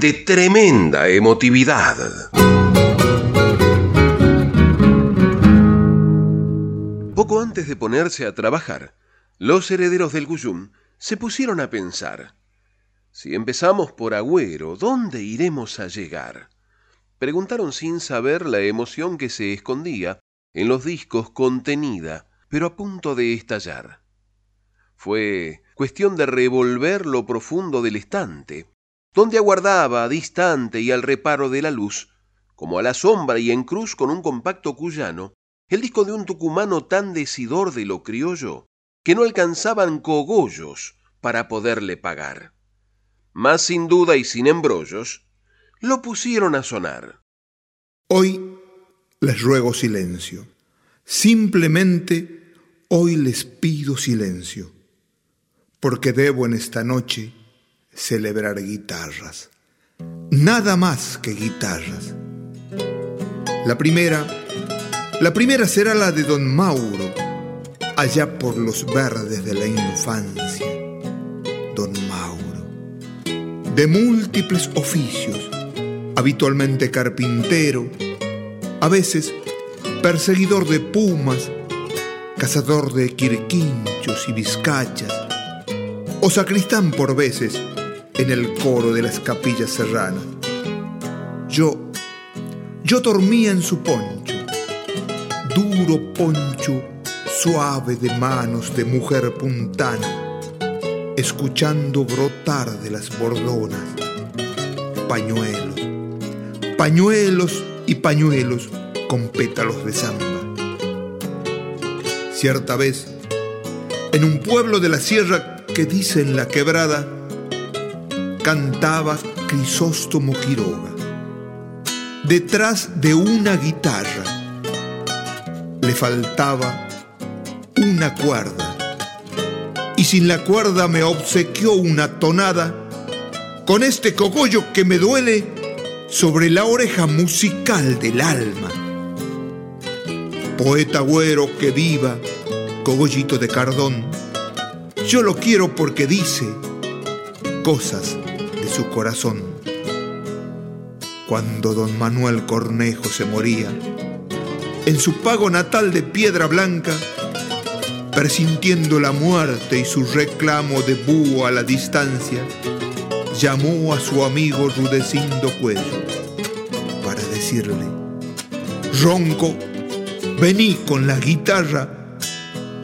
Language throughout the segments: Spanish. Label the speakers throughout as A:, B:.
A: de tremenda emotividad. Poco antes de ponerse a trabajar, los herederos del Cuyum se pusieron a pensar, si empezamos por Agüero, ¿dónde iremos a llegar? Preguntaron sin saber la emoción que se escondía en los discos contenida, pero a punto de estallar. Fue cuestión de revolver lo profundo del estante, donde aguardaba distante y al reparo de la luz, como a la sombra y en cruz con un compacto cuyano, el disco de un tucumano tan decidor de lo criollo, que no alcanzaban cogollos para poderle pagar. Más sin duda y sin embrollos, lo pusieron a sonar.
B: Hoy les ruego silencio. Simplemente hoy les pido silencio, porque debo en esta noche celebrar guitarras. Nada más que guitarras. La primera, la primera será la de don Mauro, allá por los verdes de la infancia. Don Mauro, de múltiples oficios, habitualmente carpintero, a veces perseguidor de pumas, cazador de quirquinchos y vizcachas, o sacristán por veces en el coro de las capillas serranas. Yo, yo dormía en su poncho, duro poncho suave de manos de mujer puntana, escuchando brotar de las bordonas pañuelos pañuelos y pañuelos con pétalos de samba. Cierta vez, en un pueblo de la sierra que dice en la quebrada, cantaba Crisóstomo Quiroga. Detrás de una guitarra le faltaba una cuerda y sin la cuerda me obsequió una tonada con este cogollo que me duele sobre la oreja musical del alma. Poeta güero que viva, cogollito de cardón, yo lo quiero porque dice cosas su corazón. Cuando don Manuel Cornejo se moría, en su pago natal de piedra blanca, presintiendo la muerte y su reclamo de búho a la distancia, llamó a su amigo Rudecindo Cuello para decirle, Ronco, vení con la guitarra,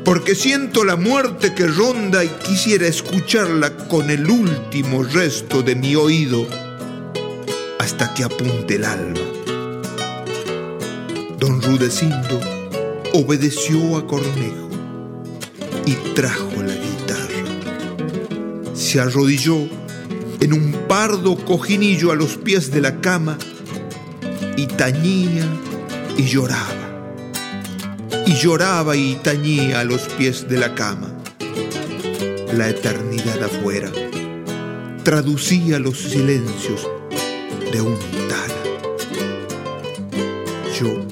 B: porque siento la muerte que ronda y quisiera escucharla con el último resto de mi oído hasta que apunte el alma. Don Rudecindo obedeció a Cornejo y trajo la guitarra. Se arrodilló en un pardo cojinillo a los pies de la cama y tañía y lloraba. Y lloraba y tañía a los pies de la cama. La eternidad afuera traducía los silencios de un tala. Yo,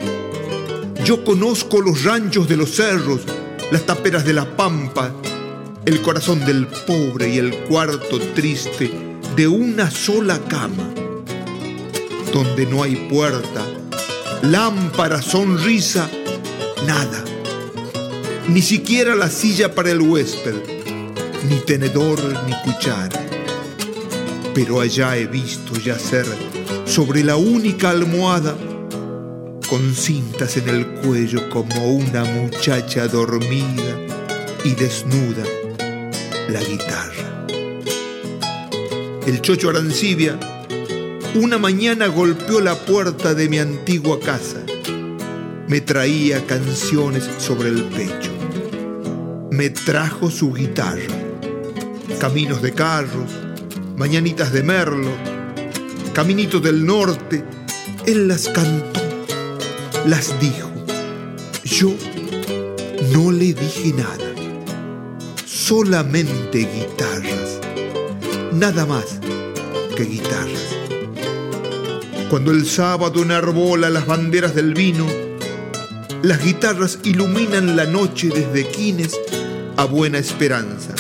B: yo conozco los ranchos de los cerros, las taperas de la pampa, el corazón del pobre y el cuarto triste de una sola cama, donde no hay puerta, lámpara, sonrisa, nada. Ni siquiera la silla para el huésped, ni tenedor ni cuchara. Pero allá he visto yacer sobre la única almohada, con cintas en el cuello como una muchacha dormida y desnuda, la guitarra el chocho Arancibia, una mañana golpeó la puerta de mi antigua casa. Me traía canciones sobre el pecho. Me trajo su guitarra. Caminos de carros, mañanitas de merlo, caminito del norte, él las cantó, las dijo. Yo no le dije nada, solamente guitarras, nada más que guitarras. Cuando el sábado enarbola las banderas del vino, las guitarras iluminan la noche desde Quines a Buena Esperanza.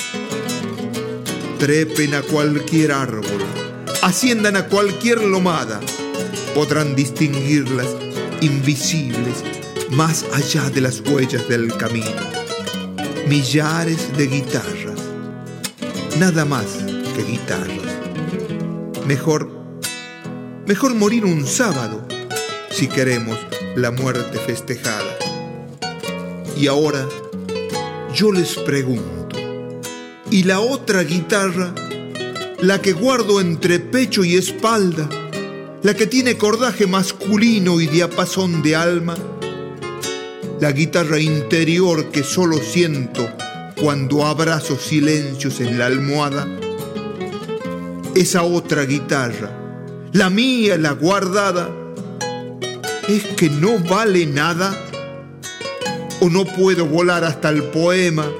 B: Trepen a cualquier árbol, asciendan a cualquier lomada, podrán distinguirlas invisibles más allá de las huellas del camino. Millares de guitarras, nada más que guitarras. Mejor, mejor morir un sábado si queremos la muerte festejada. Y ahora yo les pregunto, ¿y la otra guitarra, la que guardo entre pecho y espalda, la que tiene cordaje masculino y diapasón de alma? La guitarra interior que solo siento cuando abrazo silencios en la almohada. Esa otra guitarra, la mía, la guardada, ¿Es que no vale nada? ¿O no puedo volar hasta el poema,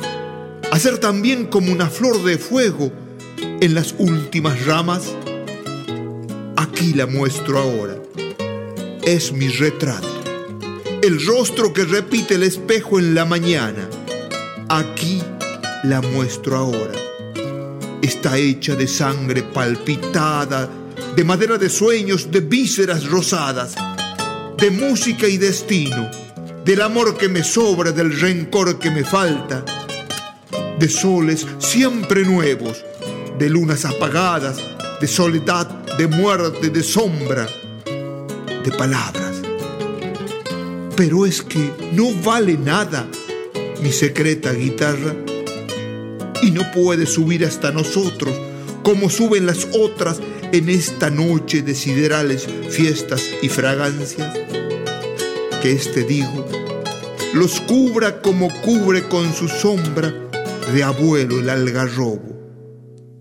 B: hacer también como una flor de fuego en las últimas ramas? Aquí la muestro ahora. Es mi retrato. El rostro que repite el espejo en la mañana. Aquí la muestro ahora. Está hecha de sangre palpitada, de madera de sueños, de vísceras rosadas de música y destino, del amor que me sobra, del rencor que me falta, de soles siempre nuevos, de lunas apagadas, de soledad, de muerte, de sombra, de palabras. Pero es que no vale nada mi secreta guitarra y no puede subir hasta nosotros como suben las otras en esta noche de siderales fiestas y fragancias? Que este digo los cubra como cubre con su sombra de abuelo el algarrobo,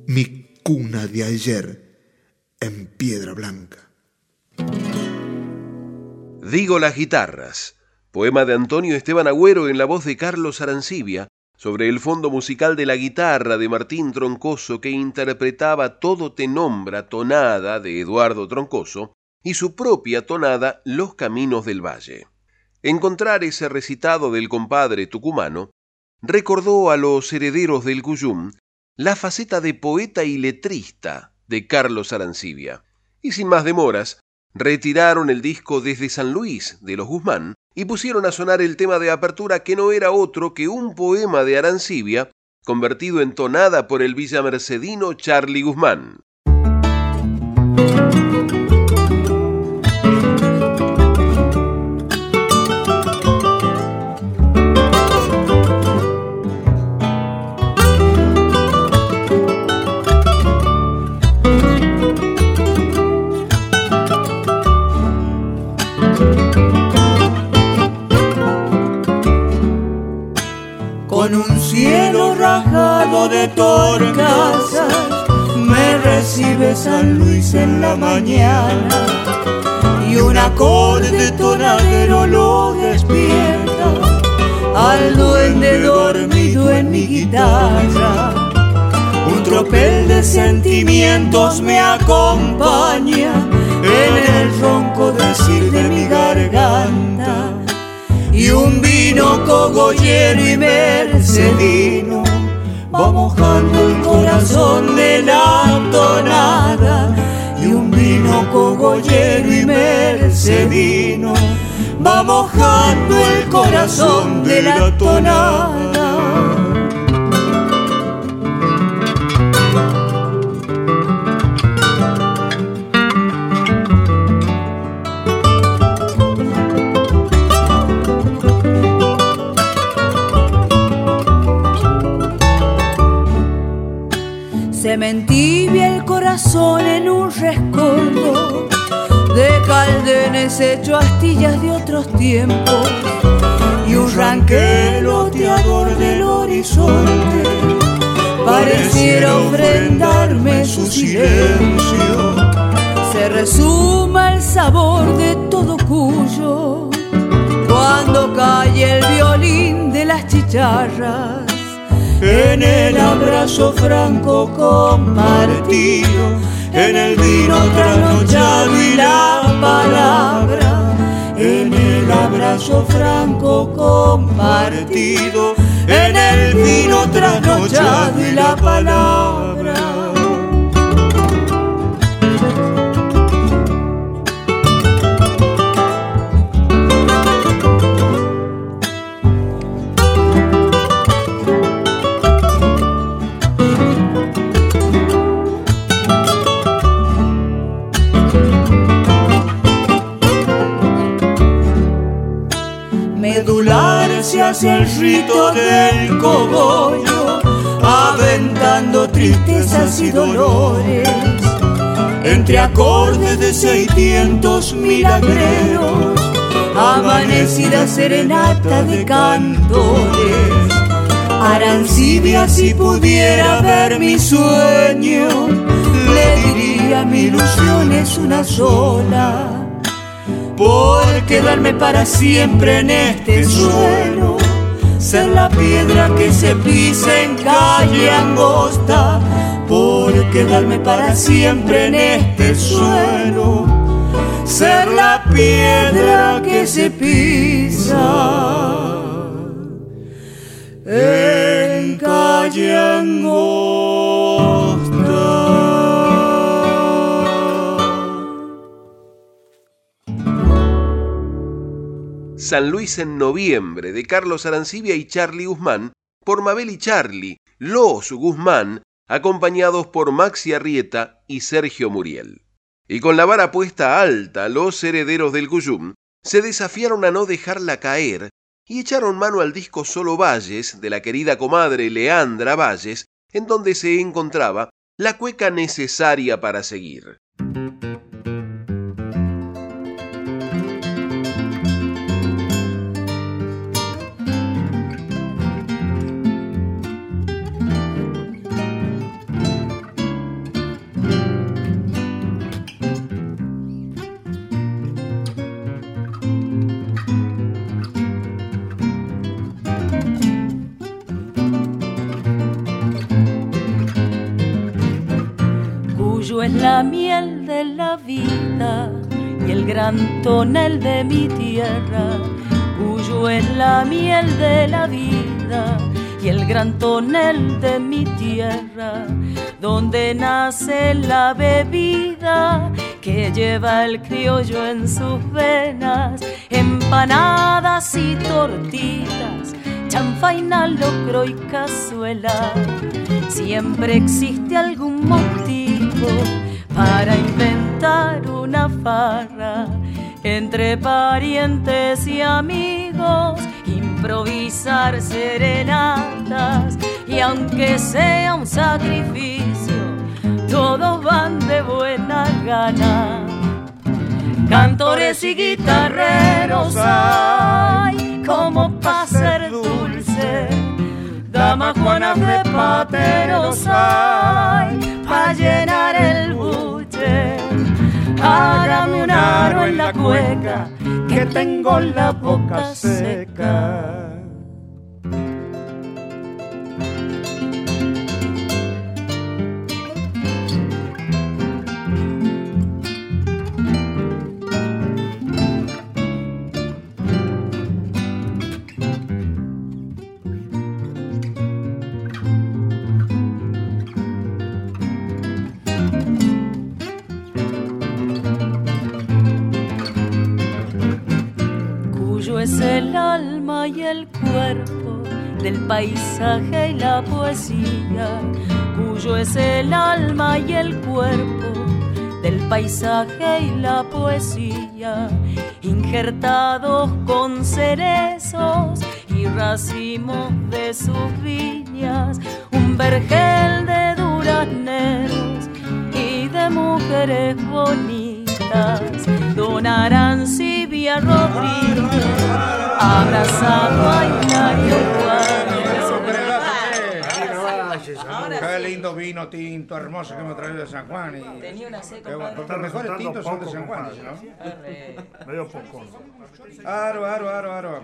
B: mi cuna de ayer en piedra blanca.
A: Digo las guitarras, poema de Antonio Esteban Agüero en la voz de Carlos Arancibia, sobre el fondo musical de la guitarra de Martín Troncoso que interpretaba Todo te nombra tonada de Eduardo Troncoso y su propia tonada Los Caminos del Valle. Encontrar ese recitado del compadre tucumano recordó a los herederos del Cuyum la faceta de poeta y letrista de Carlos Arancibia, y sin más demoras retiraron el disco desde San Luis de los Guzmán y pusieron a sonar el tema de apertura que no era otro que un poema de Arancibia convertido en tonada por el villamercedino Charlie Guzmán.
C: De torcasas me recibe San Luis en la mañana y un acorde tonadero lo despierta al duende dormido en mi guitarra. Un tropel de sentimientos me acompaña en el ronco decir de mi garganta y un vino cogollero y mercedino va mojando el corazón de la tonada y un vino cogollero y mercedino va mojando el corazón de la tonada. Se me entibia el corazón en un rescoldo de caldenes hecho astillas de otros tiempos y un ranqueloteador del horizonte pareciera ofrendarme su silencio. Se
D: resuma el sabor de todo Cuyo. Cuando cae el violín de las chicharras, en el abrazo franco compartido, en el vino trasnochado y la palabra, en el abrazo franco compartido, en el vino trasnochado y la palabra. Hace el rito del cogollo, aventando tristezas y dolores, entre acordes de seiscientos milagreros, amanecida serenata de cantores. Arancibia si pudiera ver mi sueño, le diría mi ilusión es una sola. Por quedarme para siempre en este suelo, ser la piedra que se pisa en calle angosta, por quedarme para siempre en este suelo, ser la piedra que se pisa en calle angosta.
A: San Luis en noviembre de Carlos Arancibia y Charlie Guzmán por Mabel y Charlie, los Guzmán, acompañados por Maxi Arrieta y Sergio Muriel. Y con la vara puesta alta, los herederos del Cuyum se desafiaron a no dejarla caer y echaron mano al disco Solo Valles de la querida comadre Leandra Valles, en donde se encontraba la cueca necesaria para seguir.
D: Es la miel de la vida y el gran tonel de mi tierra. Cuyo es la miel de la vida y el gran tonel de mi tierra, donde nace la bebida que lleva el criollo en sus venas, empanadas y tortitas, chanfaina, locro y cazuela. Siempre existe algún motivo para inventar una farra entre parientes y amigos, improvisar serenatas y aunque sea un sacrificio, todos van de buena gana. Cantores y guitarreros hay como para ser dulce Dama Juana de pateros hay para llenar el buche. Hágame un aro en la cueca que tengo la boca seca. Es el alma y el cuerpo del paisaje y la poesía, cuyo es el alma y el cuerpo del paisaje y la poesía, injertados con cerezos y racimos de sus viñas, un vergel de durazneros y de mujeres bonitas, donarán Silvia Rodríguez abrazado a Hilario Juárez.
E: Qué lindo vino tinto hermoso que me traído de San Juan. Y...
F: Tenía una sed,
E: Los mejores tintos son de San Juan, ¿no?
G: Medio poco.
E: Aro, aro, aro, aro.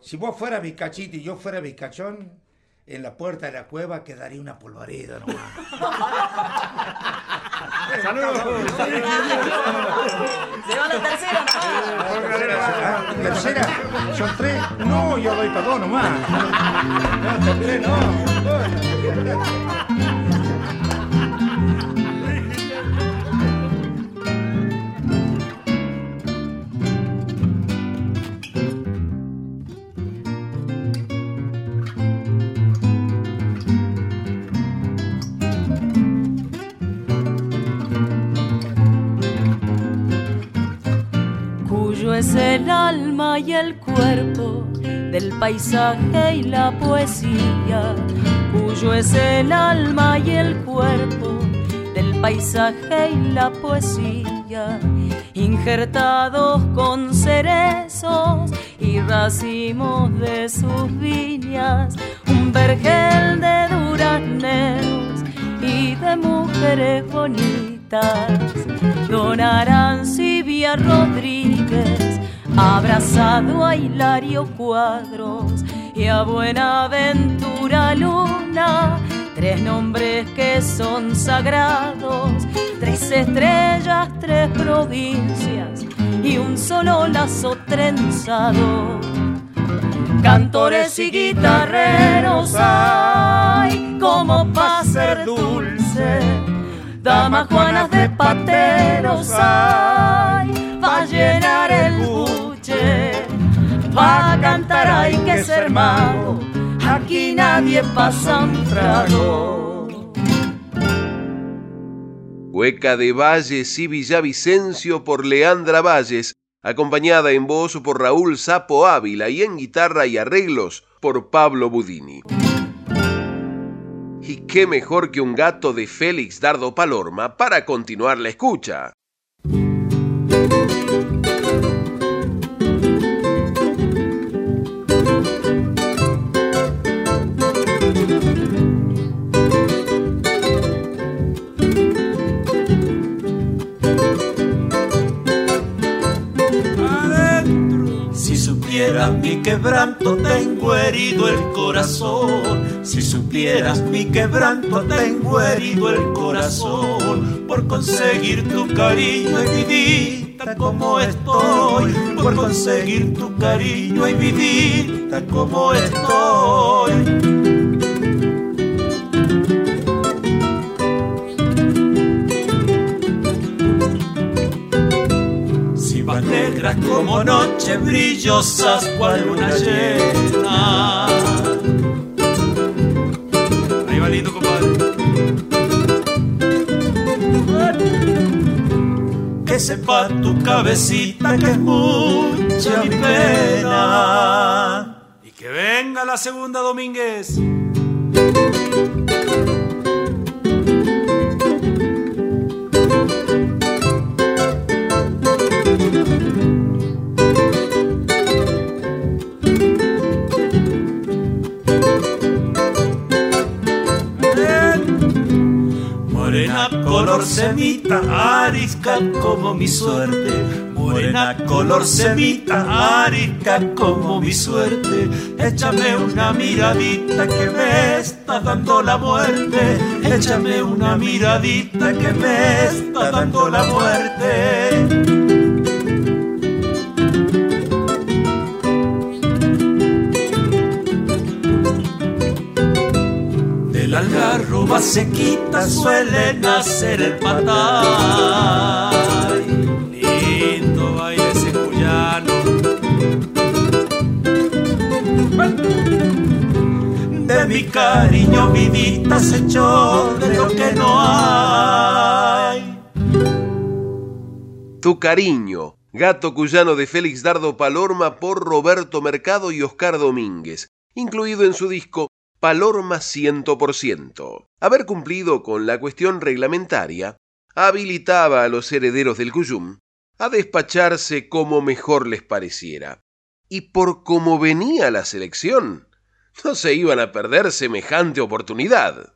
E: Si vos fueras bizcachito y yo fuera bizcachón, en la puerta de la cueva quedaría una polvareda nomás.
G: Saludos.
F: Se va la tercera,
E: ¿Tercera? ¿Son tres? No, yo doy para dos nomás. No, tres no.
D: Es el alma y el cuerpo del paisaje y la poesía. Cuyo es el alma y el cuerpo del paisaje y la poesía. Injertados con cerezos y racimos de sus viñas, un vergel de durazneros y de mujeres bonitas. Don Arancibia Rodríguez, abrazado a Hilario Cuadros y a Buenaventura Luna, tres nombres que son sagrados, tres estrellas, tres provincias y un solo lazo trenzado. Cantores y guitarreros hay como para ser dulce damas juanas de pateros hay, va a llenar el buche, va a cantar hay que ser mago, aquí nadie pasa un trago.
A: Hueca de Valles y Villavicencio por Leandra Valles, acompañada en voz por Raúl Sapo Ávila y en guitarra y arreglos por Pablo Budini. Y qué mejor que un gato de Félix Dardo Palorma para continuar la escucha.
H: Supieras mi quebranto, tengo herido el corazón. Si supieras mi quebranto, tengo herido el corazón. Por conseguir tu cariño y vivir tal como estoy. Por conseguir tu cariño y vivir tal como estoy. Negras como noche brillosas cual luna llena. Ahí va lindo, compadre. Que sepa tu cabecita que es mucha mi pena. Y que venga la segunda Domínguez. Como mi suerte. Morena color semita, arisca como mi suerte. Échame una miradita que me está dando la muerte. Échame una miradita que me está dando la muerte. Algarroba sequita suele nacer el patay. Mi cariño vidita se echó de lo que no hay.
A: Tu cariño, gato cuyano de Félix Dardo Palorma por Roberto Mercado y Oscar Domínguez, incluido en su disco Palorma 100%. Haber cumplido con la cuestión reglamentaria habilitaba a los herederos del Cuyum a despacharse como mejor les pareciera. Y por cómo venía la selección, no se iban a perder semejante oportunidad.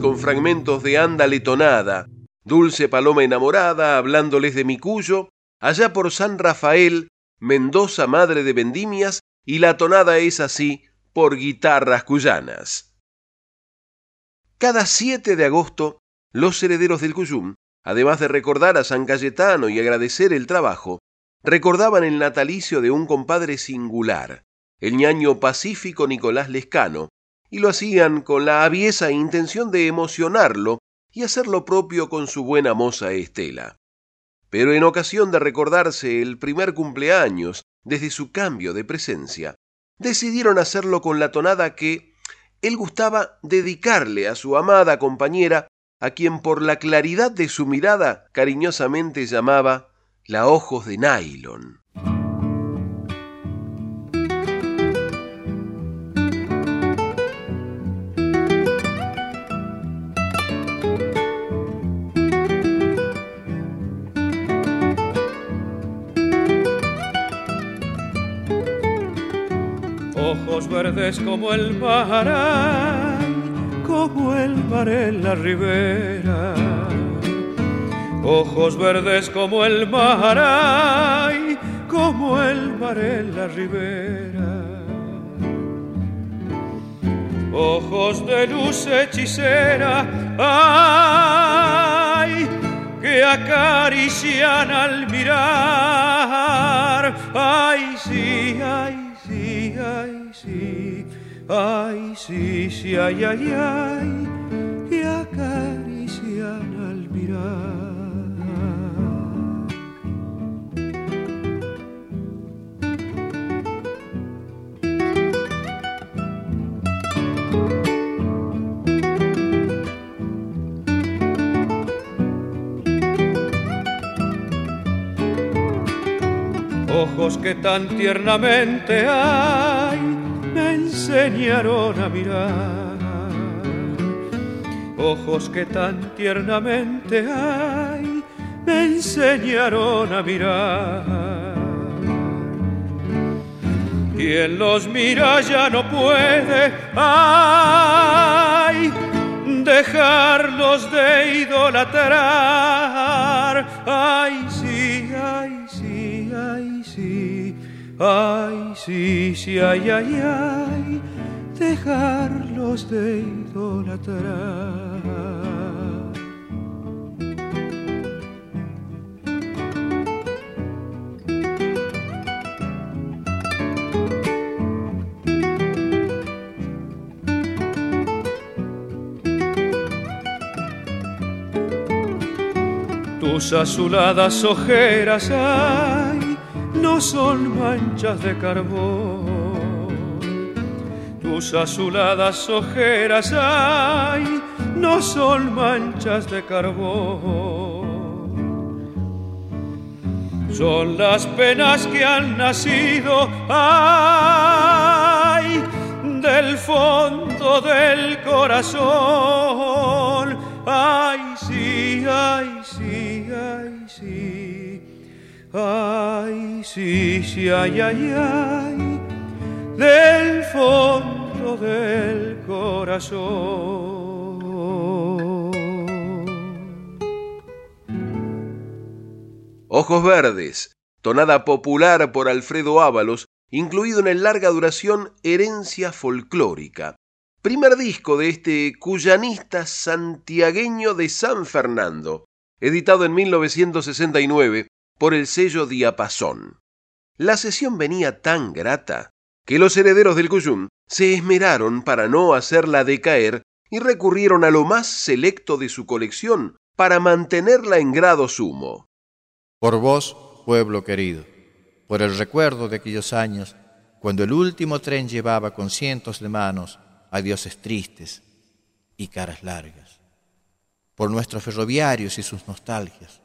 A: Con fragmentos de Ándale tonada, Dulce paloma enamorada hablándoles de mi cuyo, allá por San Rafael, Mendoza madre de vendimias, y la tonada es así por guitarras cuyanas. Cada 7 de agosto, los herederos del Cuyum, además de recordar a San Cayetano y agradecer el trabajo, recordaban el natalicio de un compadre singular, el ñaño pacífico Nicolás Lescano, y lo hacían con la aviesa intención de emocionarlo y hacer lo propio con su buena moza Estela. Pero en ocasión de recordarse el primer cumpleaños desde su cambio de presencia, decidieron hacerlo con la tonada que él gustaba dedicarle a su amada compañera, a quien por la claridad de su mirada cariñosamente llamaba la ojos de nylon.
F: Verdes como el mar, como el mar en la ribera. Ojos verdes como el mar, como el mar en la ribera. Ojos de luz hechicera, ay, que acarician al mirar, ay, sí, ay, sí, ay, sí, ay, sí, sí, ay, ay, ay, que acarician al mirar. ojos que tan tiernamente hay enseñaron a mirar. Ojos que tan tiernamente hay me enseñaron a mirar. Quien los mira ya no puede, ay, dejarlos de idolatrar. Ay, sí, ay, sí, ay, sí, ay, sí, sí, ay, ay, ay, dejarlos de idolatrar. Tus azuladas ojeras, ay, no son manchas de carbón. Tus azuladas ojeras, ay, no son manchas de carbón. Son las penas que han nacido, ay, del fondo del corazón. Ay, sí, ay. Ay, sí, sí, ay, ay, ay. Del fondo del corazón.
A: Ojos Verdes, tonada popular por Alfredo Ábalos, incluido en el larga duración Herencia Folclórica, primer disco de este cuyanista santiagueño de San Fernando, editado en 1969 por el sello Diapasón. La sesión venía tan grata que los herederos del Cuyum se esmeraron para no hacerla decaer y recurrieron a lo más selecto de su colección para mantenerla en grado sumo.
G: Por vos, pueblo querido, por el recuerdo de aquellos años cuando el último tren llevaba con cientos de manos a dioses tristes y caras largas, por nuestros ferroviarios y sus nostalgias,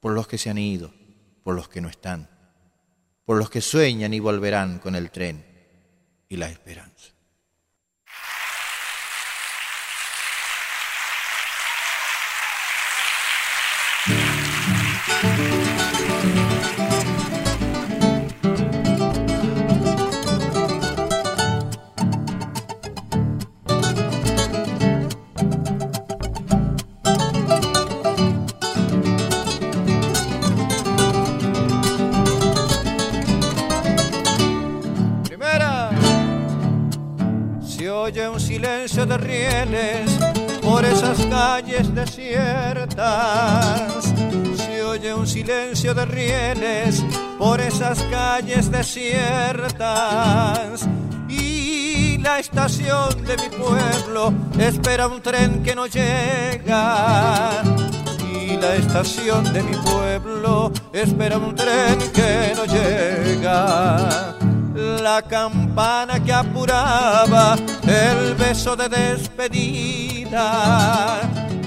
G: por los que se han ido, por los que no están, por los que sueñan y volverán con el tren y la esperanza. Oye un silencio de rieles por esas calles desiertas. Se oye un silencio de rieles por esas calles desiertas. Y la estación de mi pueblo espera un tren que no llega. Y la estación de mi pueblo espera un tren que no llega la campana que apuraba el beso de despedida.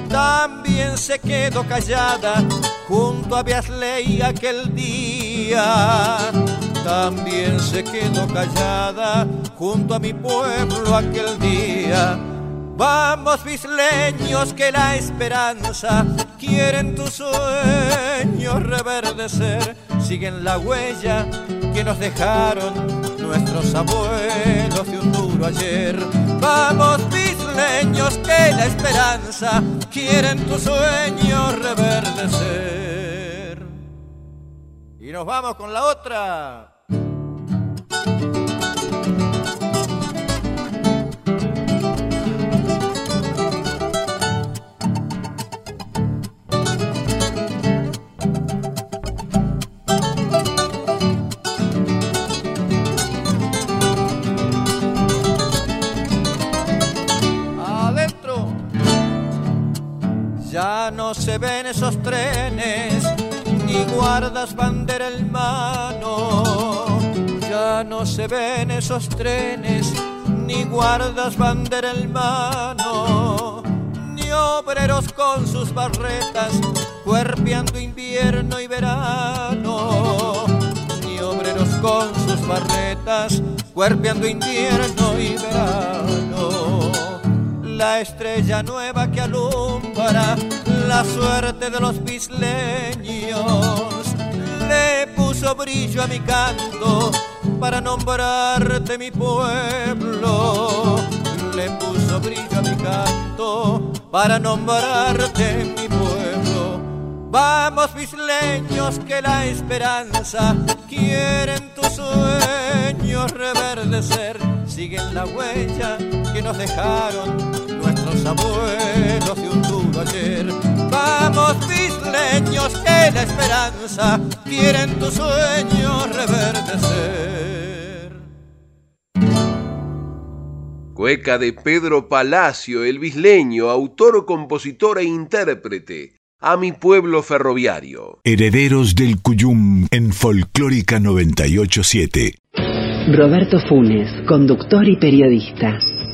G: También se quedó callada junto a Beasley aquel día. También se quedó callada junto a mi pueblo aquel día. Vamos, bisleños, que la esperanza quieren tus sueños reverdecer. Siguen la huella que nos dejaron nuestros abuelos de un duro ayer. Vamos, bisleños, que la esperanza quieren tus sueños reverdecer. Y nos vamos con la otra. No se ven esos trenes, ni guardas bandera en mano. Ya no se ven esos trenes, ni guardas bandera en mano. Ni obreros con sus barretas, cuerpeando invierno y verano. Ni obreros con sus barretas, cuerpeando invierno y verano la estrella nueva que alumbra la suerte de los bisleños. Le puso brillo a mi canto para nombrarte mi pueblo. Le puso brillo a mi canto para nombrarte mi pueblo. Vamos, bisleños, que la esperanza quieren tus sueños reverdecer. Siguen la huella que nos dejaron nuestros abuelos de un duro ayer. Vamos, bisleños, que la esperanza quieren tus sueños reverdecer.
A: Cueca de Pedro Palacio, el bisleño, autor, compositor e intérprete a mi pueblo ferroviario.
I: Herederos del Cuyum en Folclórica 987.
J: Roberto Funes, conductor y periodista.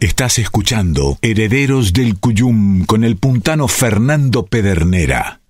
I: Estás escuchando Herederos del Cuyum con el puntano Fernando Pedernera.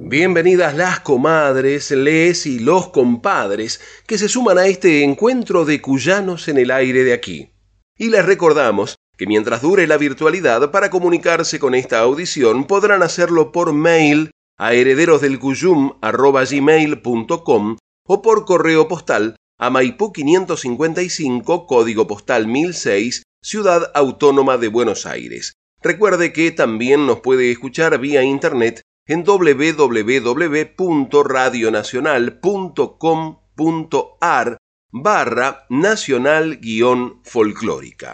A: Bienvenidas las comadres, les y los compadres que se suman a este encuentro de cuyanos en el aire de aquí. Y les recordamos que mientras dure la virtualidad para comunicarse con esta audición podrán hacerlo por mail a herederosdelcuyum.com o por correo postal a Maipú 555, código postal 1006, Ciudad Autónoma de Buenos Aires. Recuerde que también nos puede escuchar vía internet en www.radionacional.com.ar barra nacional-folclórica.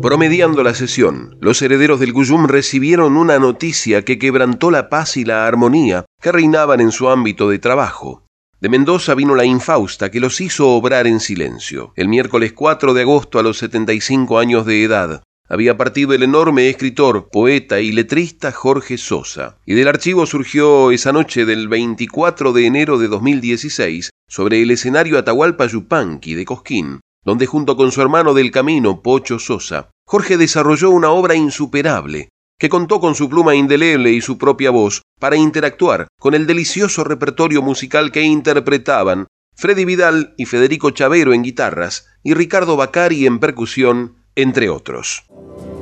A: Promediando la sesión, los herederos del Guyum recibieron una noticia que quebrantó la paz y la armonía que reinaban en su ámbito de trabajo. De Mendoza vino la infausta que los hizo obrar en silencio. El miércoles 4 de agosto, a los 75 años de edad, había partido el enorme escritor, poeta y letrista Jorge Sosa, y del archivo surgió esa noche del 24 de enero de 2016 sobre el escenario Atahualpa Yupanqui de Cosquín, donde junto con su hermano del camino, Pocho Sosa, Jorge desarrolló una obra insuperable, que contó con su pluma indeleble y su propia voz para interactuar con el delicioso repertorio musical que interpretaban Freddy Vidal y Federico Chavero en guitarras y Ricardo Bacari en percusión, entre otros.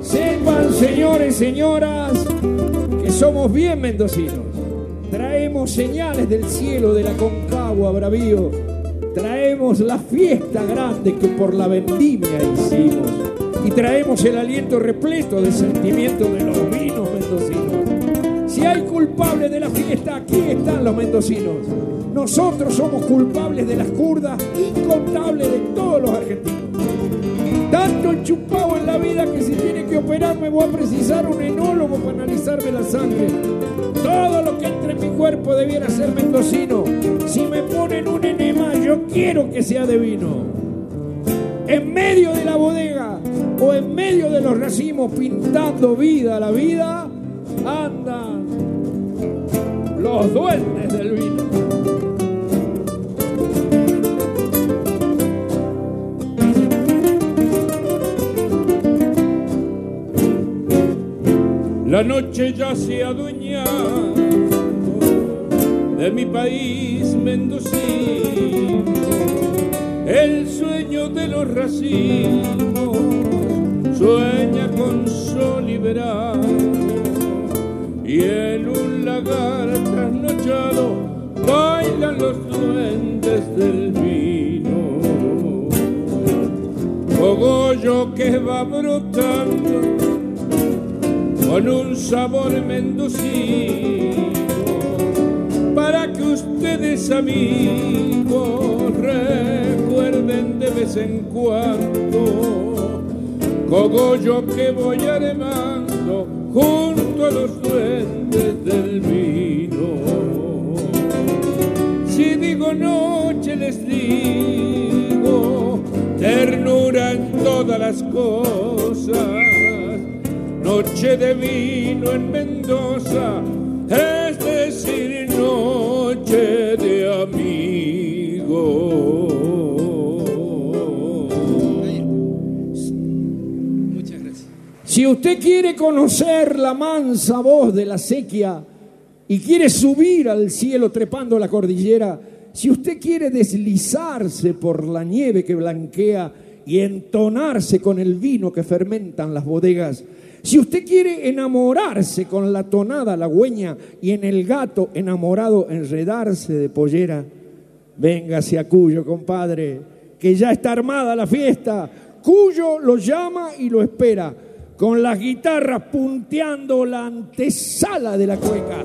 K: Sepan, señores, señoras, que somos bien mendocinos. Traemos señales del cielo de la Concagua, Bravío. Traemos la fiesta grande que por la vendimia hicimos. Y traemos el aliento repleto de sentimiento de los vinos mendocinos. Si hay culpables de la fiesta, aquí están los mendocinos. Nosotros somos culpables de las curdas incontables de todos los argentinos. Tanto enchupado en la vida que si tiene que operar me voy a precisar un enólogo para analizarme la sangre. Todo lo que entre en mi cuerpo debiera ser mendocino. Si me ponen un enema, yo quiero que sea de vino. En medio de la bodega o en medio de los racimos pintando vida a la vida, andan los duendes del vino. La noche ya se adueña de mi país mendocino, el sueño de los racimos sueña con sol liberado y en un lagar trasnochado bailan los duendes del vino. Cogollo que va brotando con un sabor mendocino para que ustedes amigos recuerden de vez en cuando cogollo que voy armando junto a los duendes del vino. Si digo noche les digo ternura en todas las cosas noche de vino en Mendoza, Si usted quiere conocer la mansa voz de la sequía y quiere subir al cielo trepando la cordillera, si usted quiere deslizarse por la nieve que blanquea y entonarse con el vino que fermentan las bodegas, si usted quiere enamorarse con la tonada halagüeña y en el gato enamorado enredarse de pollera, véngase a Cuyo, compadre, que ya está armada la fiesta. Cuyo lo llama y lo espera, con las guitarras punteando la antesala de la cueca.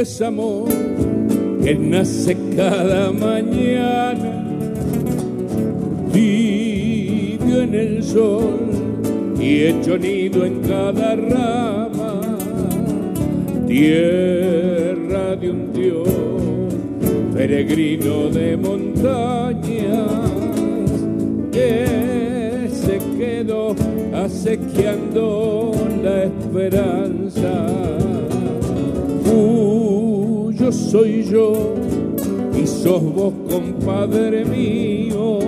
K: Es amor que nace cada mañana, vive en el sol y hecho nido en cada rama, tierra de un Dios, peregrino de montañas, que se quedó acequiando la esperanza soy yo y sos vos, compadre mío.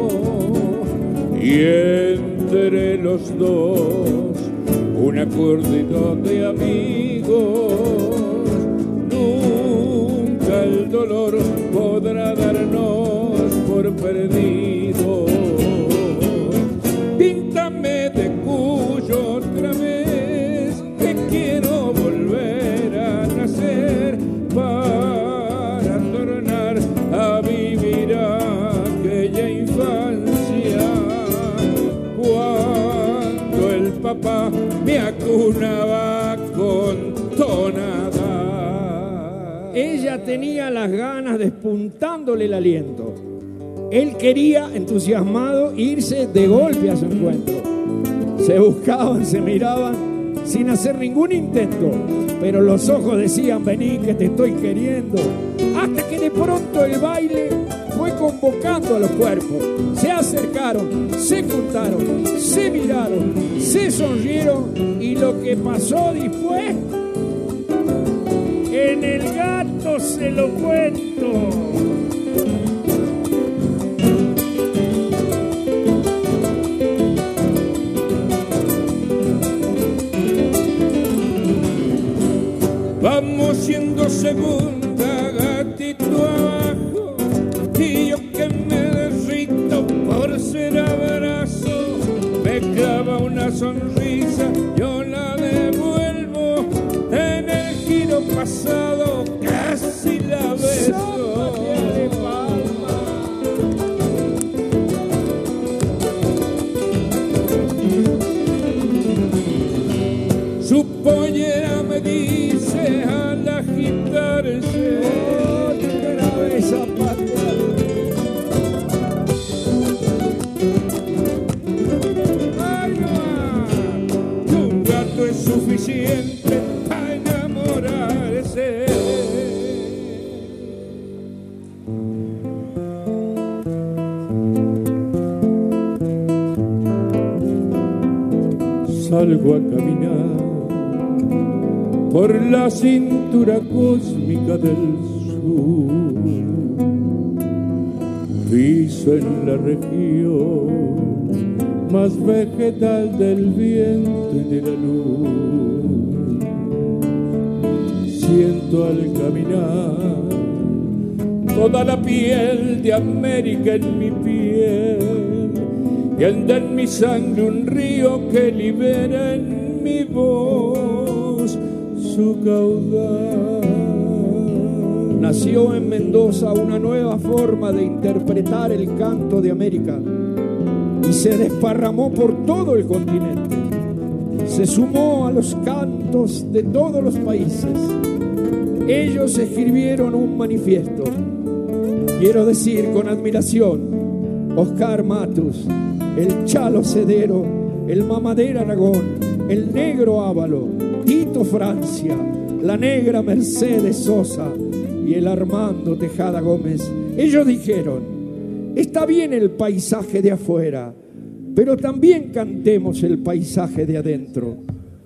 K: Y entre los dos, un acuerdo de amigos. Nunca el dolor podrá darnos por perdidos. Me acunaba con tonada ella tenía las ganas despuntándole el aliento. Él quería, entusiasmado, irse de golpe a su encuentro. Se buscaban, se miraban, sin hacer ningún intento, pero los ojos decían, vení que te estoy queriendo. Hasta que de pronto el baile convocando a los cuerpos. Se acercaron, se juntaron, se miraron, se sonrieron y lo que pasó después, en el gato se lo cuento. Vamos cintura cósmica del sur. Piso en la región más vegetal del viento y de la luz. Siento al caminar toda la piel de América en mi piel y anda en mi sangre un río que libera en mi voz Nació en Mendoza una nueva forma de interpretar el canto de América y se desparramó por todo el continente. Se sumó a los cantos de todos los países. Ellos escribieron un manifiesto. Quiero decir con admiración, Oscar Matus, el Chalo Cedero, el Mamadera Aragón, el Negro Ávalo, Francia, la Negra Mercedes Sosa y el Armando Tejada Gómez. Ellos dijeron, está bien el paisaje de afuera, pero también cantemos el paisaje de adentro.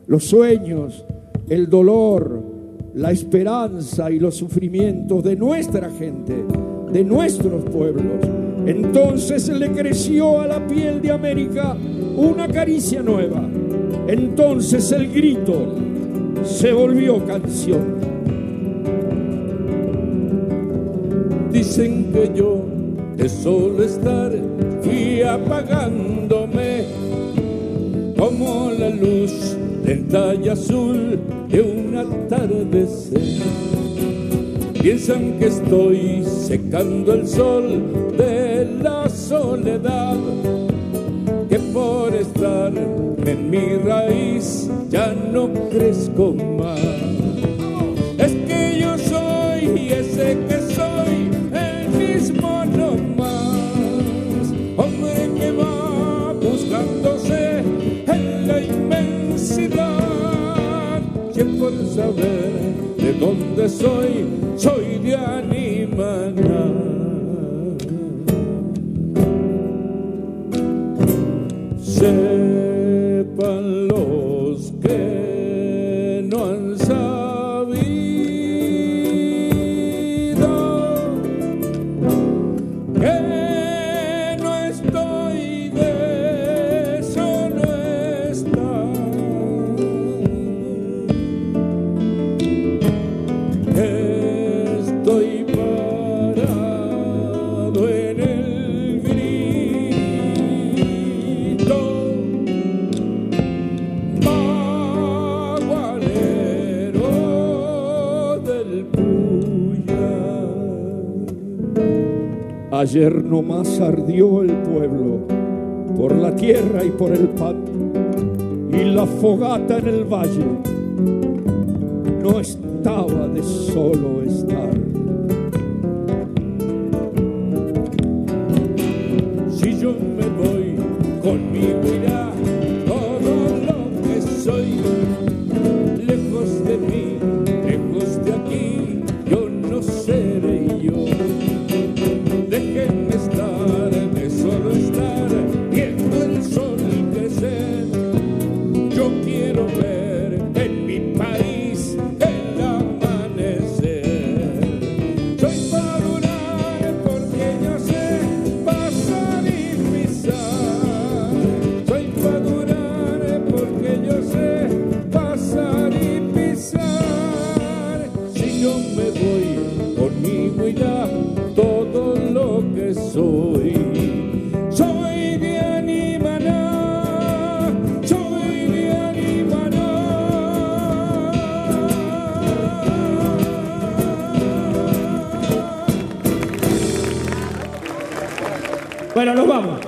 K: Los sueños, el dolor, la esperanza y los sufrimientos de nuestra gente, de nuestros pueblos. Entonces le creció a la piel de América una caricia nueva. Entonces el grito se volvió canción. Dicen que yo de solo estar fui apagándome como la luz del talla azul de un atardecer. Piensan que estoy secando el sol de la soledad, por estar en mi raíz ya no crezco más. Es que yo soy ese que soy, el mismo no más. Hombre que va buscándose en la inmensidad. Que por saber de dónde soy, soy de Animaná. Sepan Puyar. Ayer nomás ardió el pueblo por la tierra y por el pan y la fogata en el valle. No es hartaba de solo estar. Si yo me Bueno, nos vamos.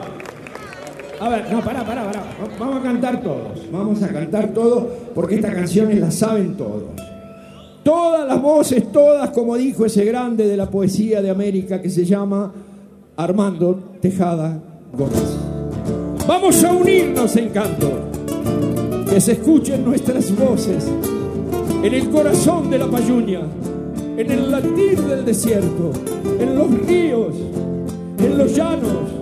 K: A ver, no, pará, pará, pará. Vamos a cantar todos. Vamos a cantar todos porque estas canciones las saben todos. Todas las voces, todas, como dijo ese grande de la poesía de América que se llama Armando Tejada Gómez. Vamos a unirnos en canto. Que se escuchen nuestras voces en el corazón de la payuña, en el latir del desierto, en los ríos, en los llanos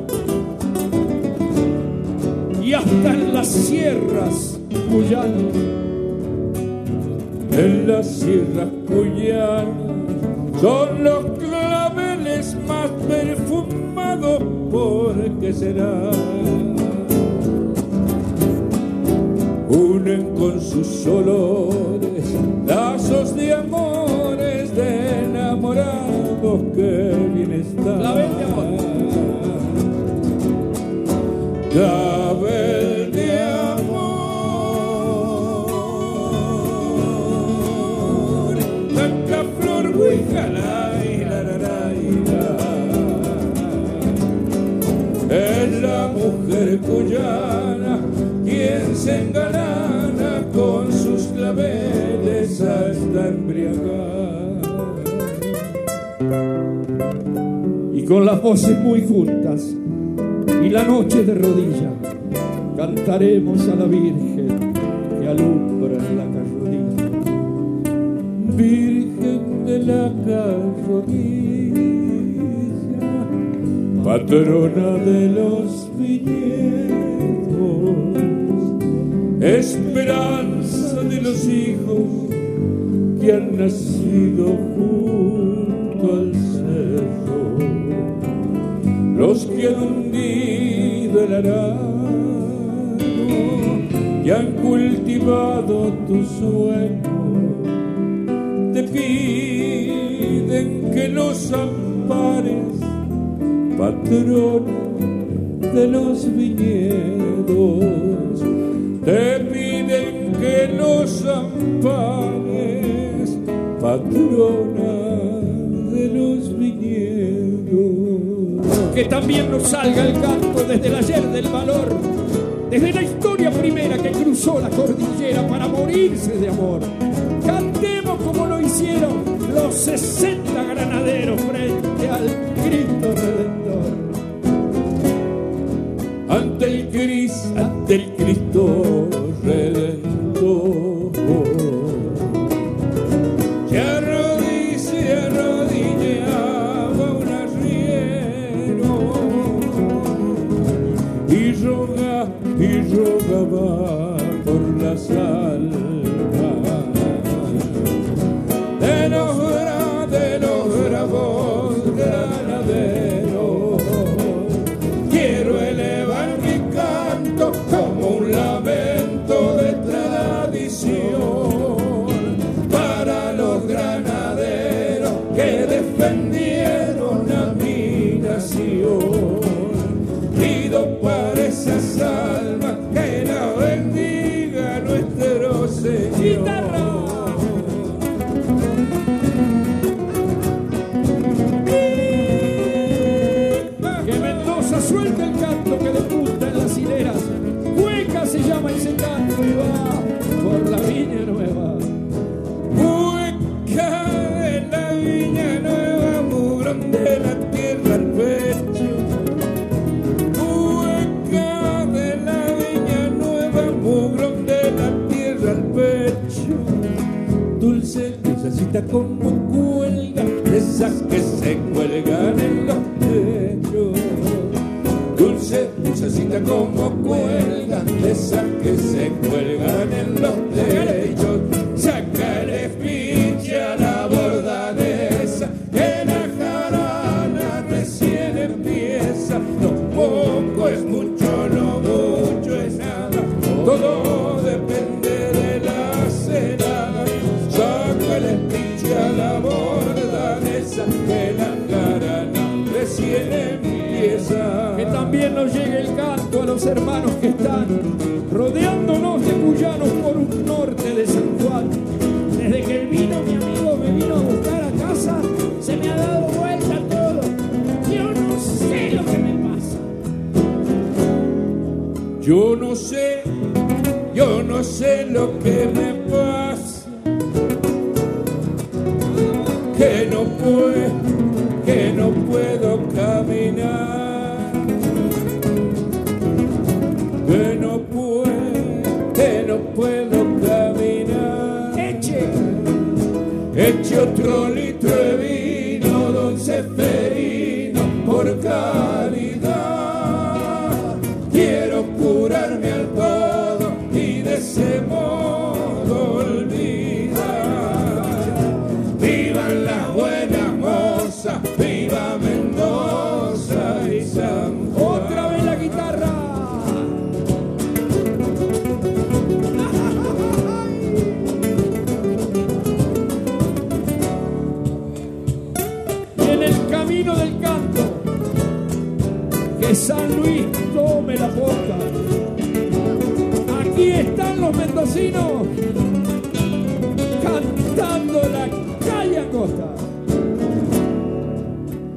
K: y hasta en las sierras cuyanas. En las sierras cuyanas son los claveles más perfumados, porque será? Unen con sus olores lazos de amores de enamorados que bien están. Cuyana quien se engalana con sus claveles hasta embriagar. Y con las voces muy juntas y la noche de rodilla cantaremos a la Virgen que alumbra la carrodilla. Virgen de la carrodilla, patrona de los esperanza de los hijos que han nacido junto al cerro. Los que han hundido el arado y han cultivado tu sueño, te piden que los ampares, patrona de los viñedos, los ampares, patrona de los viñedos. Que también nos salga el canto desde el ayer del valor, desde la historia primera que cruzó la cordillera para morirse de amor. Cantemos como lo hicieron los 60 granaderos frente al Cristo Redentor. Ante el Cristo, ante el Cristo Redentor. como cuelgan de esas que se cuelgan
L: hermanos que están rodeándonos de cuyanos por un norte de San Juan. Desde que el vino, mi amigo, me vino a buscar a casa, se me ha dado vuelta todo. Yo no sé lo que me pasa.
K: Yo no sé, yo no sé lo que
L: Cantando la calle
K: angosta.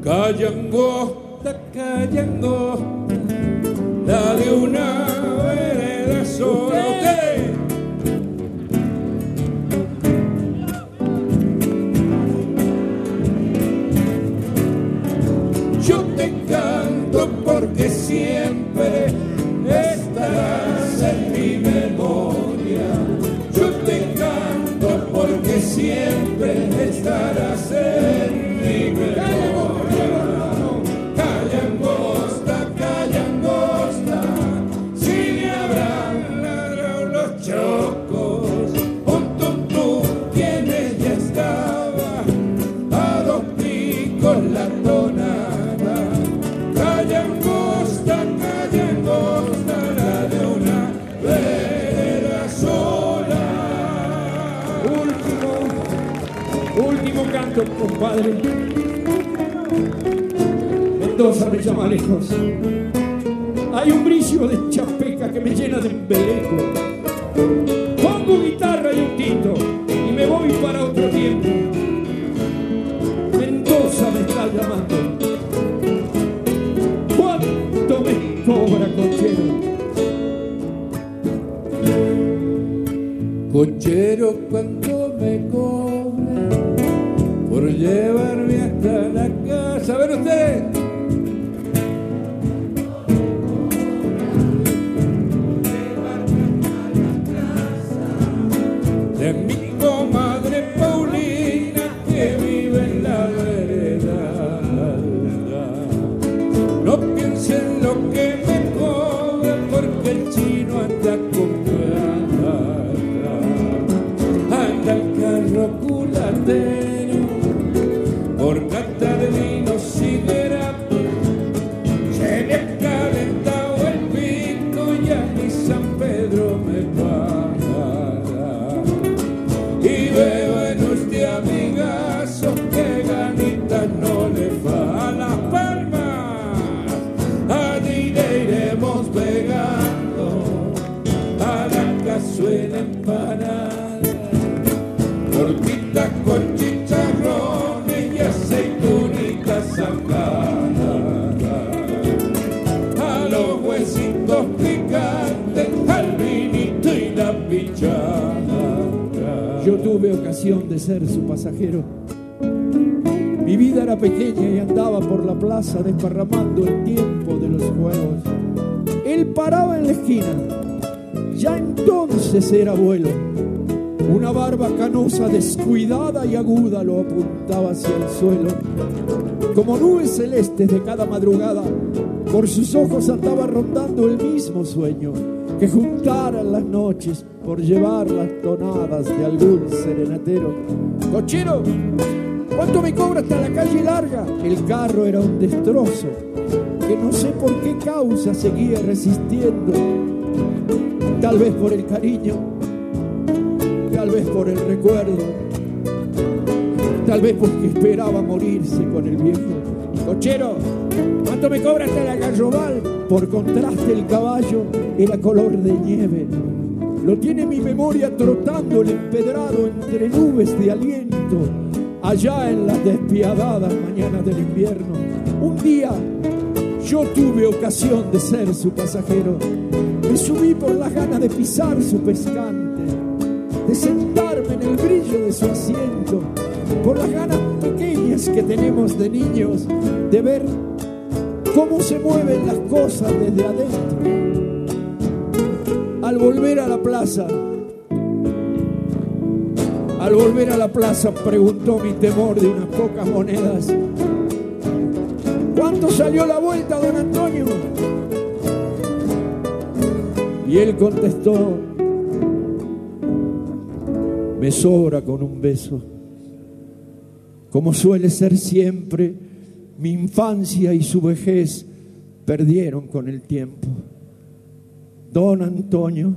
K: Calle angosta, calle angosta. Mi
L: vida era pequeña y andaba por la plaza desparramando el tiempo de los juegos. Él paraba en la esquina. Ya entonces era abuelo. Una barba canosa, descuidada y aguda, lo apuntaba hacia el suelo. Como nubes celestes de cada madrugada, por sus ojos andaba rondando el mismo sueño que juntaran las noches por llevar las tonadas de algún serenatero. Cochero, ¿cuánto me cobra hasta la calle larga? El carro era un destrozo, que no sé por qué causa seguía resistiendo. Tal vez por el cariño, tal vez por el recuerdo, tal vez porque esperaba morirse con el viejo. Cochero, ¿cuánto me cobra hasta la garrobal? Por contraste el caballo era color de nieve. Lo tiene mi memoria trotando el empedrado entre nubes de aliento, allá en las despiadadas mañanas del invierno. Un día yo tuve ocasión de ser su pasajero. Me subí por las ganas de pisar su pescante, de sentarme en el brillo de su asiento, por las ganas pequeñas que tenemos de niños, de ver cómo se mueven las cosas desde adentro. Al volver a la plaza, al volver a la plaza preguntó mi temor de unas pocas monedas. ¿Cuánto salió la vuelta, don Antonio? Y él contestó, me sobra con un beso. Como suele ser siempre, mi infancia y su vejez perdieron con el tiempo. Don Antonio,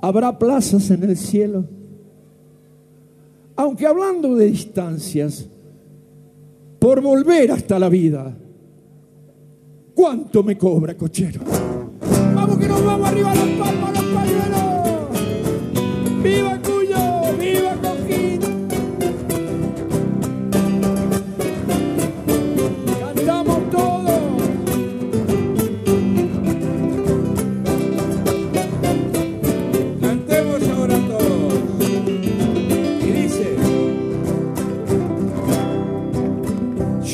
L: ¿habrá plazas en el cielo? Aunque hablando de distancias, por volver hasta la vida, ¿cuánto me cobra, cochero? Vamos que nos vamos arriba los palmas, los pañuelos. ¡Viva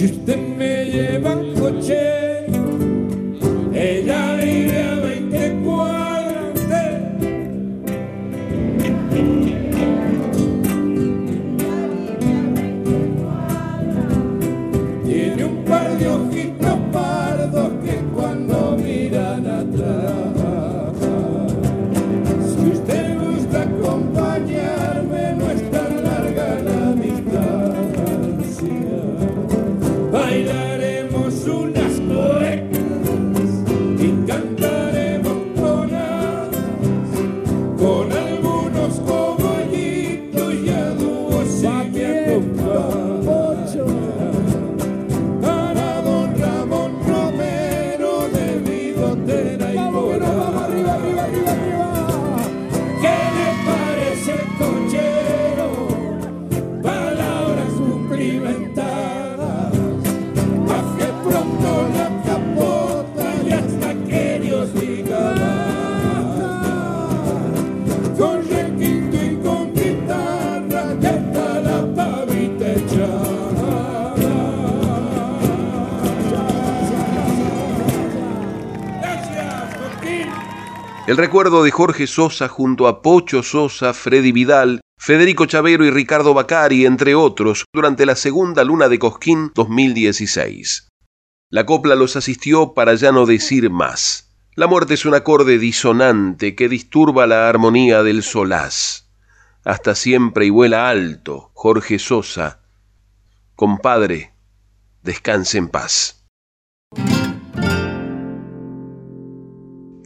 K: si usted me lleva un coche,
A: El recuerdo de Jorge Sosa junto a Pocho Sosa, Freddy Vidal, Federico Chavero y Ricardo Bacari, entre otros, durante la segunda luna de Cosquín 2016. La copla los asistió para ya no decir más. La muerte es un acorde disonante que disturba la armonía del solaz. Hasta siempre y vuela alto, Jorge Sosa. Compadre, descanse en paz.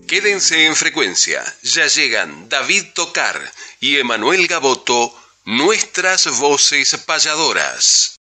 A: Quédense en frecuencia. Ya llegan David Tocar y Emanuel Gaboto, nuestras voces payadoras.